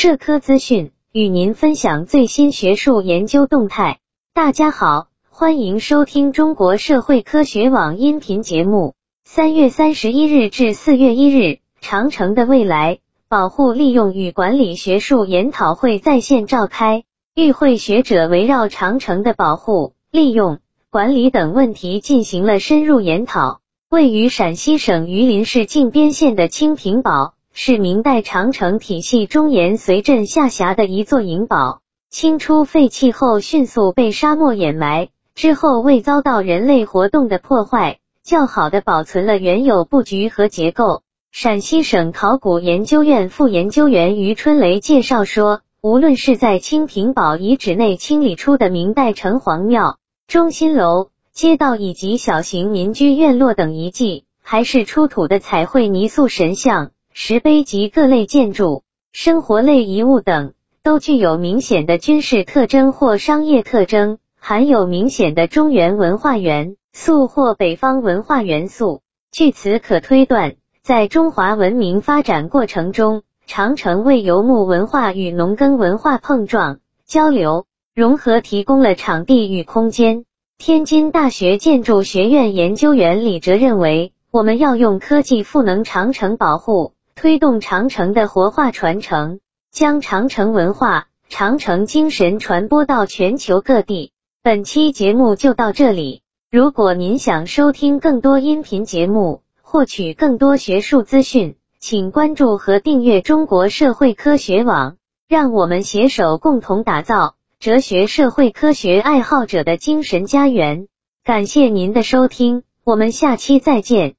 社科资讯，与您分享最新学术研究动态。大家好，欢迎收听中国社会科学网音频节目。三月三十一日至四月一日，长城的未来保护、利用与管理学术研讨会在线召开，与会学者围绕长城的保护、利用、管理等问题进行了深入研讨。位于陕西省榆林市靖边县的清平堡。是明代长城体系中沿随镇下辖的一座营堡。清初废弃后，迅速被沙漠掩埋，之后未遭到人类活动的破坏，较好的保存了原有布局和结构。陕西省考古研究院副研究员于春雷介绍说，无论是在清平堡遗址内清理出的明代城隍庙、中心楼、街道以及小型民居院落等遗迹，还是出土的彩绘泥塑神像。石碑及各类建筑、生活类遗物等，都具有明显的军事特征或商业特征，含有明显的中原文化元素或北方文化元素。据此可推断，在中华文明发展过程中，长城为游牧文化与农耕文化碰撞、交流、融合提供了场地与空间。天津大学建筑学院研究员李哲认为，我们要用科技赋能长城保护。推动长城的活化传承，将长城文化、长城精神传播到全球各地。本期节目就到这里。如果您想收听更多音频节目，获取更多学术资讯，请关注和订阅中国社会科学网。让我们携手共同打造哲学社会科学爱好者的精神家园。感谢您的收听，我们下期再见。